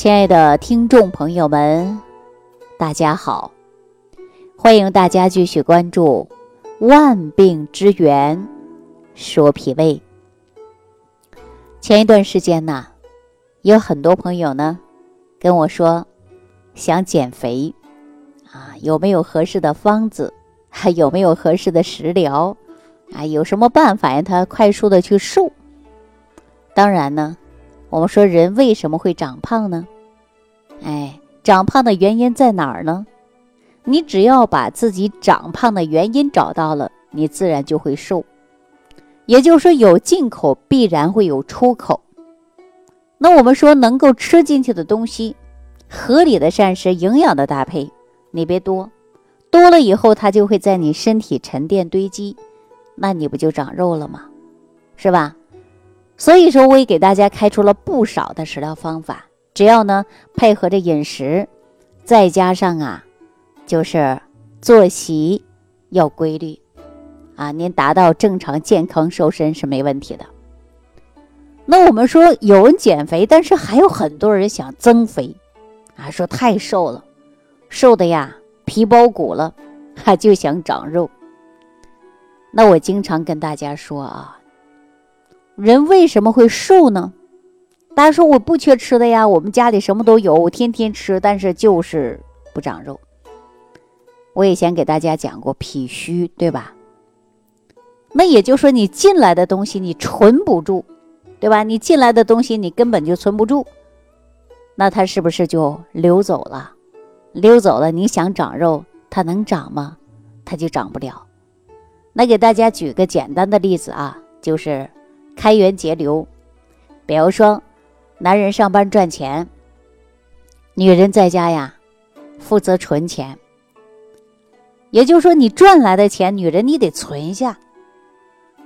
亲爱的听众朋友们，大家好！欢迎大家继续关注《万病之源说脾胃》。前一段时间呢，有很多朋友呢跟我说想减肥啊，有没有合适的方子？还 有没有合适的食疗？啊，有什么办法让他快速的去瘦？当然呢。我们说人为什么会长胖呢？哎，长胖的原因在哪儿呢？你只要把自己长胖的原因找到了，你自然就会瘦。也就是说，有进口必然会有出口。那我们说能够吃进去的东西，合理的膳食、营养的搭配，你别多，多了以后它就会在你身体沉淀堆积，那你不就长肉了吗？是吧？所以说，我也给大家开出了不少的食疗方法，只要呢配合着饮食，再加上啊，就是作息要规律，啊，您达到正常健康瘦身是没问题的。那我们说有人减肥，但是还有很多人想增肥，啊，说太瘦了，瘦的呀皮包骨了，还就想长肉。那我经常跟大家说啊。人为什么会瘦呢？大家说我不缺吃的呀，我们家里什么都有，我天天吃，但是就是不长肉。我以前给大家讲过脾虚，对吧？那也就是说你进来的东西你存不住，对吧？你进来的东西你根本就存不住，那它是不是就流走了？流走了，你想长肉，它能长吗？它就长不了。那给大家举个简单的例子啊，就是。开源节流，比如说，男人上班赚钱，女人在家呀，负责存钱。也就是说，你赚来的钱，女人你得存下。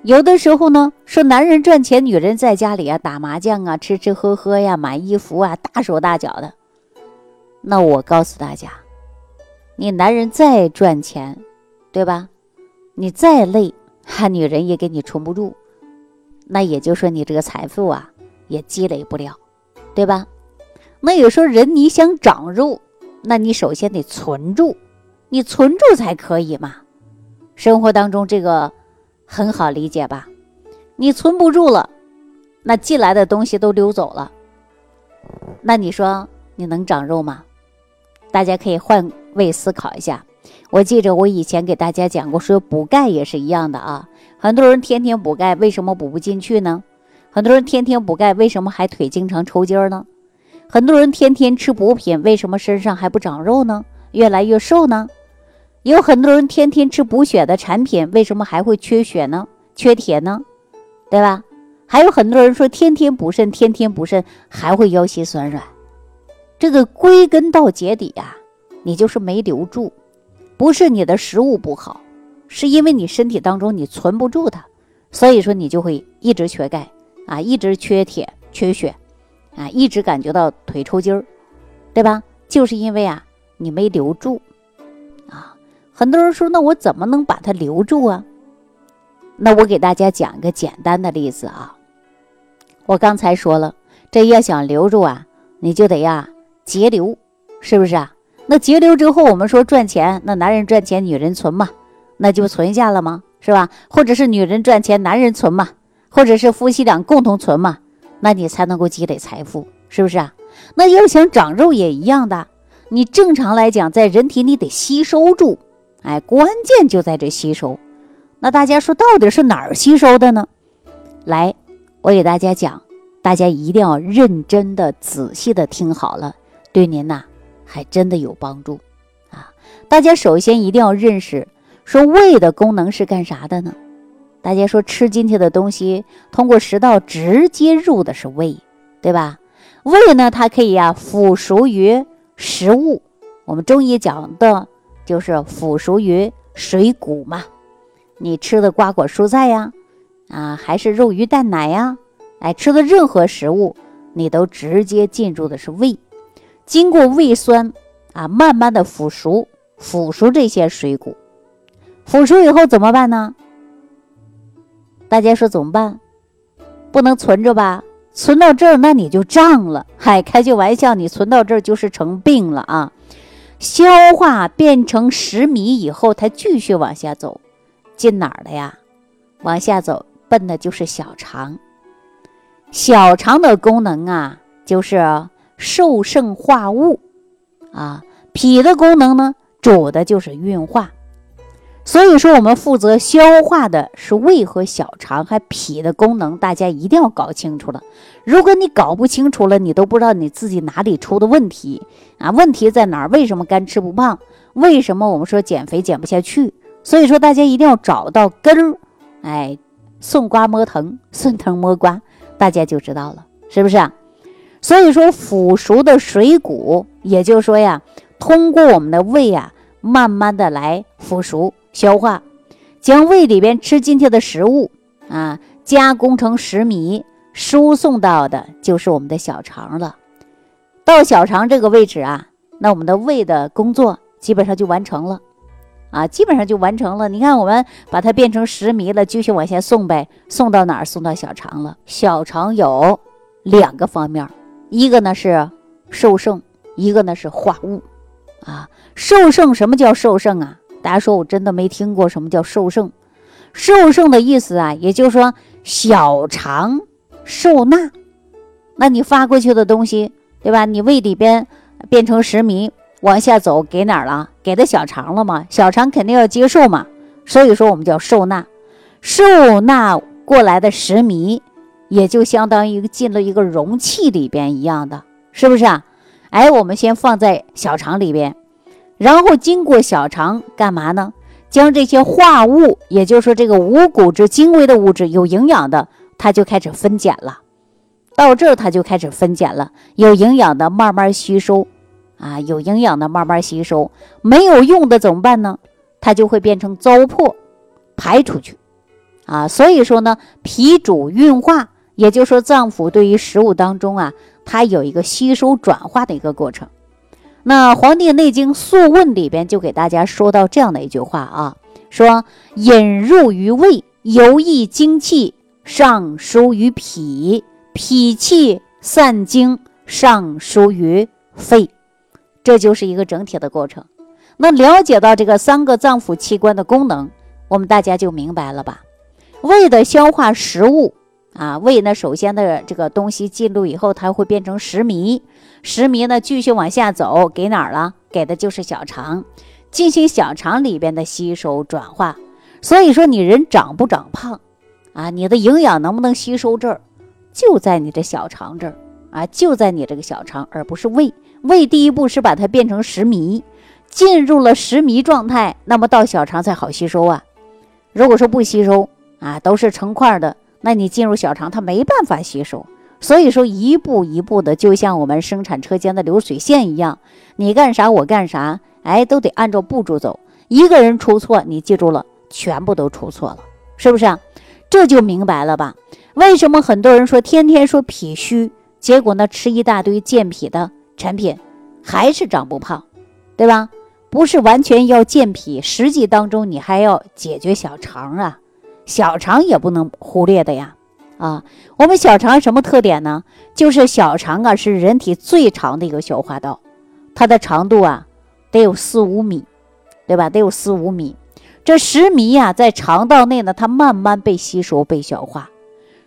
有的时候呢，说男人赚钱，女人在家里啊打麻将啊，吃吃喝喝呀，买衣服啊，大手大脚的。那我告诉大家，你男人再赚钱，对吧？你再累，哈，女人也给你存不住。那也就是说，你这个财富啊，也积累不了，对吧？那有时候人你想长肉，那你首先得存住，你存住才可以嘛。生活当中这个很好理解吧？你存不住了，那进来的东西都溜走了，那你说你能长肉吗？大家可以换位思考一下。我记着我以前给大家讲过，说补钙也是一样的啊。很多人天天补钙，为什么补不进去呢？很多人天天补钙，为什么还腿经常抽筋呢？很多人天天吃补品，为什么身上还不长肉呢？越来越瘦呢？有很多人天天吃补血的产品，为什么还会缺血呢？缺铁呢？对吧？还有很多人说天天补肾，天天补肾还会腰膝酸软。这个归根到结底呀，你就是没留住，不是你的食物不好。是因为你身体当中你存不住它，所以说你就会一直缺钙啊，一直缺铁缺血啊，一直感觉到腿抽筋儿，对吧？就是因为啊你没留住啊。很多人说那我怎么能把它留住啊？那我给大家讲一个简单的例子啊。我刚才说了，这要想留住啊，你就得呀节流，是不是啊？那节流之后，我们说赚钱，那男人赚钱，女人存嘛。那就存下了吗？是吧？或者是女人赚钱，男人存嘛？或者是夫妻俩共同存嘛？那你才能够积累财富，是不是啊？那要想长肉也一样的，你正常来讲，在人体你得吸收住，哎，关键就在这吸收。那大家说到底是哪儿吸收的呢？来，我给大家讲，大家一定要认真的、仔细的听好了，对您呐还真的有帮助啊！大家首先一定要认识。说胃的功能是干啥的呢？大家说吃进去的东西通过食道直接入的是胃，对吧？胃呢，它可以呀腐熟于食物。我们中医讲的就是腐熟于水谷嘛。你吃的瓜果蔬菜呀，啊，还是肉鱼蛋奶呀，哎，吃的任何食物，你都直接进入的是胃，经过胃酸啊，慢慢的腐熟，腐熟这些水谷。腐熟以后怎么办呢？大家说怎么办？不能存着吧？存到这儿，那你就胀了。嗨，开句玩笑，你存到这儿就是成病了啊！消化变成食糜以后，它继续往下走，进哪儿了呀？往下走，奔的就是小肠。小肠的功能啊，就是受盛化物啊。脾的功能呢，主的就是运化。所以说，我们负责消化的是胃和小肠，还脾的功能，大家一定要搞清楚了。如果你搞不清楚了，你都不知道你自己哪里出的问题啊？问题在哪儿？为什么干吃不胖？为什么我们说减肥减不下去？所以说，大家一定要找到根儿。哎，顺瓜摸藤，顺藤摸瓜，大家就知道了，是不是啊？所以说，腐熟的水谷，也就是说呀，通过我们的胃啊，慢慢的来腐熟。消化，将胃里边吃进去的食物啊，加工成食糜，输送到的就是我们的小肠了。到小肠这个位置啊，那我们的胃的工作基本上就完成了啊，基本上就完成了。你看，我们把它变成食糜了，继续往下送呗，送到哪儿？送到小肠了。小肠有两个方面，一个呢是受盛，一个呢是化物啊。受盛，什么叫受盛啊？大家说，我真的没听过什么叫受盛。受盛的意思啊，也就是说小肠受纳。那你发过去的东西，对吧？你胃里边变成食糜，往下走给哪儿了？给的小肠了吗？小肠肯定要接受嘛。所以说我们叫受纳。受纳过来的食糜，也就相当于进了一个容器里边一样的，是不是啊？哎，我们先放在小肠里边。然后经过小肠干嘛呢？将这些化物，也就是说这个五谷之精微的物质，有营养的，它就开始分拣了。到这儿它就开始分拣了，有营养的慢慢吸收，啊，有营养的慢慢吸收，没有用的怎么办呢？它就会变成糟粕，排出去，啊，所以说呢，脾主运化，也就是说脏腑对于食物当中啊，它有一个吸收转化的一个过程。那《黄帝内经·素问》里边就给大家说到这样的一句话啊，说引入于胃，游溢精气，上输于脾，脾气散精，上输于肺，这就是一个整体的过程。那了解到这个三个脏腑器官的功能，我们大家就明白了吧？胃的消化食物。啊，胃呢，首先的这个东西进入以后，它会变成食糜，食糜呢继续往下走，给哪儿了？给的就是小肠，进行小肠里边的吸收转化。所以说，你人长不长胖，啊，你的营养能不能吸收这儿，就在你这小肠这儿啊，就在你这个小肠，而不是胃。胃第一步是把它变成食糜，进入了食糜状态，那么到小肠才好吸收啊。如果说不吸收啊，都是成块的。那你进入小肠，它没办法吸收，所以说一步一步的，就像我们生产车间的流水线一样，你干啥我干啥，哎，都得按照步骤走。一个人出错，你记住了，全部都出错了，是不是啊？这就明白了吧？为什么很多人说天天说脾虚，结果呢吃一大堆健脾的产品，还是长不胖，对吧？不是完全要健脾，实际当中你还要解决小肠啊。小肠也不能忽略的呀，啊，我们小肠什么特点呢？就是小肠啊是人体最长的一个消化道，它的长度啊得有四五米，对吧？得有四五米。这食糜呀在肠道内呢，它慢慢被吸收、被消化，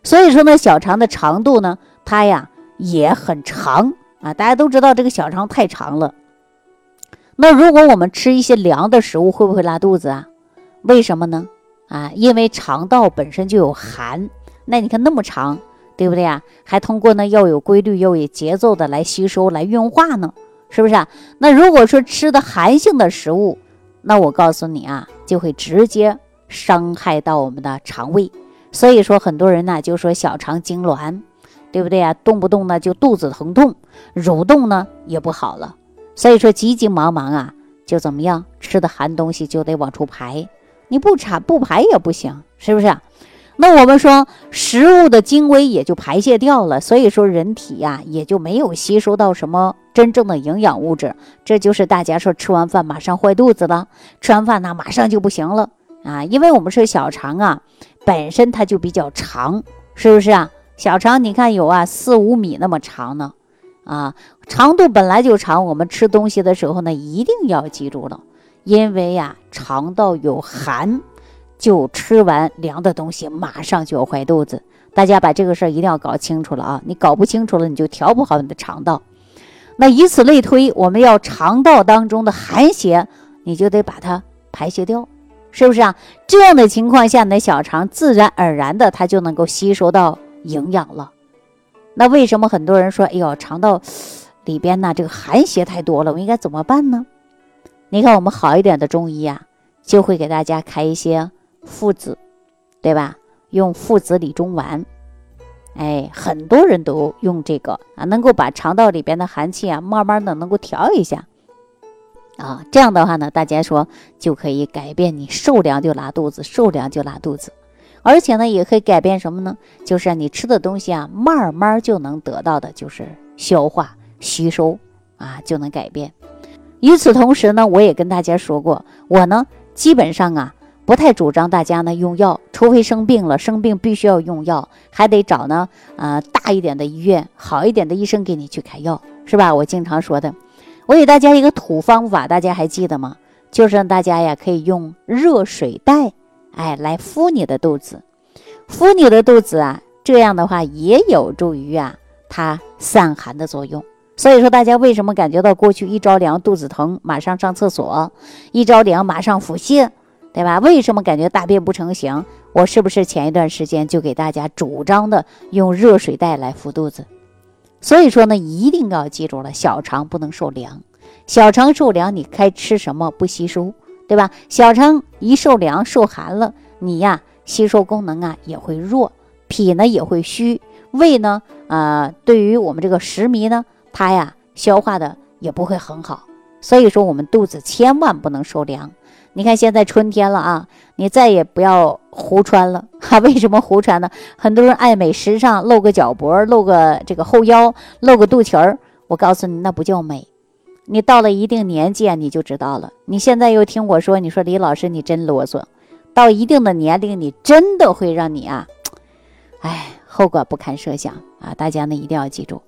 所以说呢，小肠的长度呢，它呀也很长啊。大家都知道这个小肠太长了。那如果我们吃一些凉的食物，会不会拉肚子啊？为什么呢？啊，因为肠道本身就有寒，那你看那么长，对不对呀？还通过呢要有规律、要有节奏的来吸收、来运化呢，是不是啊？那如果说吃的寒性的食物，那我告诉你啊，就会直接伤害到我们的肠胃。所以说很多人呢就说小肠痉挛，对不对啊？动不动呢就肚子疼痛，蠕动呢也不好了。所以说急急忙忙啊，就怎么样吃的寒东西就得往出排。你不查不排也不行，是不是？啊那我们说食物的精微也就排泄掉了，所以说人体呀也就没有吸收到什么真正的营养物质。这就是大家说吃完饭马上坏肚子了，吃完饭呢马上就不行了啊！因为我们说小肠啊本身它就比较长，是不是啊？小肠你看有啊四五米那么长呢，啊，长度本来就长，我们吃东西的时候呢，一定要记住了，因为呀，肠道有寒，就吃完凉的东西，马上就要坏肚子。大家把这个事儿一定要搞清楚了啊！你搞不清楚了，你就调不好你的肠道。那以此类推，我们要肠道当中的寒邪，你就得把它排泄掉，是不是啊？这样的情况下，你的小肠自然而然的它就能够吸收到营养了。那为什么很多人说，哎呦，肠道里边呢这个寒邪太多了，我应该怎么办呢？你看我们好一点的中医呀，就会给大家开一些附子，对吧？用附子理中丸。哎，很多人都用这个啊，能够把肠道里边的寒气啊，慢慢的能够调一下，啊，这样的话呢，大家说就可以改变你受凉就拉肚子，受凉就拉肚子，而且呢，也可以改变什么呢？就是你吃的东西啊，慢慢就能得到的，就是消化吸收啊，就能改变。与此同时呢，我也跟大家说过，我呢，基本上啊。不太主张大家呢用药，除非生病了，生病必须要用药，还得找呢呃大一点的医院，好一点的医生给你去开药，是吧？我经常说的，我给大家一个土方法，大家还记得吗？就是让大家呀可以用热水袋，哎来敷你的肚子，敷你的肚子啊，这样的话也有助于啊它散寒的作用。所以说大家为什么感觉到过去一着凉肚子疼，马上上厕所，一着凉马上腹泻？对吧？为什么感觉大便不成形？我是不是前一段时间就给大家主张的用热水袋来敷肚子？所以说呢，一定要记住了，小肠不能受凉，小肠受凉，你该吃什么不吸收，对吧？小肠一受凉受寒了，你呀吸收功能啊也会弱，脾呢也会虚，胃呢啊对于我们这个食糜呢，它呀消化的也不会很好。所以说我们肚子千万不能受凉。你看现在春天了啊，你再也不要胡穿了哈。为什么胡穿呢？很多人爱美时尚，露个脚脖，露个这个后腰，露个肚脐儿。我告诉你，那不叫美。你到了一定年纪啊，你就知道了。你现在又听我说，你说李老师你真啰嗦。到一定的年龄，你真的会让你啊，哎，后果不堪设想啊！大家呢一定要记住。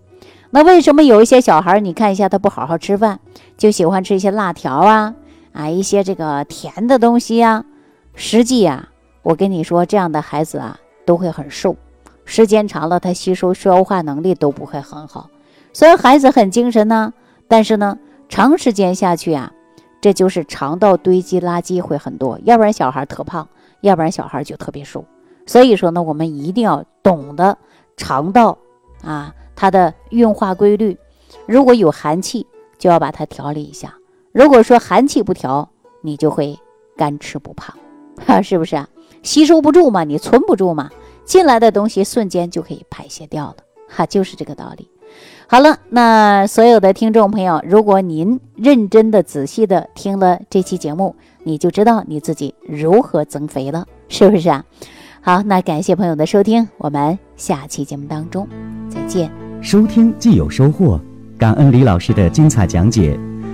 那为什么有一些小孩，你看一下他不好好吃饭，就喜欢吃一些辣条啊？啊，一些这个甜的东西呀，实际呀，我跟你说，这样的孩子啊，都会很瘦，时间长了，他吸收消化能力都不会很好。虽然孩子很精神呢，但是呢，长时间下去啊，这就是肠道堆积垃圾会很多，要不然小孩特胖，要不然小孩就特别瘦。所以说呢，我们一定要懂得肠道啊，它的运化规律，如果有寒气，就要把它调理一下。如果说寒气不调，你就会干吃不胖，哈，是不是啊？吸收不住嘛，你存不住嘛，进来的东西瞬间就可以排泄掉了，哈，就是这个道理。好了，那所有的听众朋友，如果您认真的、仔细的听了这期节目，你就知道你自己如何增肥了，是不是啊？好，那感谢朋友的收听，我们下期节目当中再见。收听既有收获，感恩李老师的精彩讲解。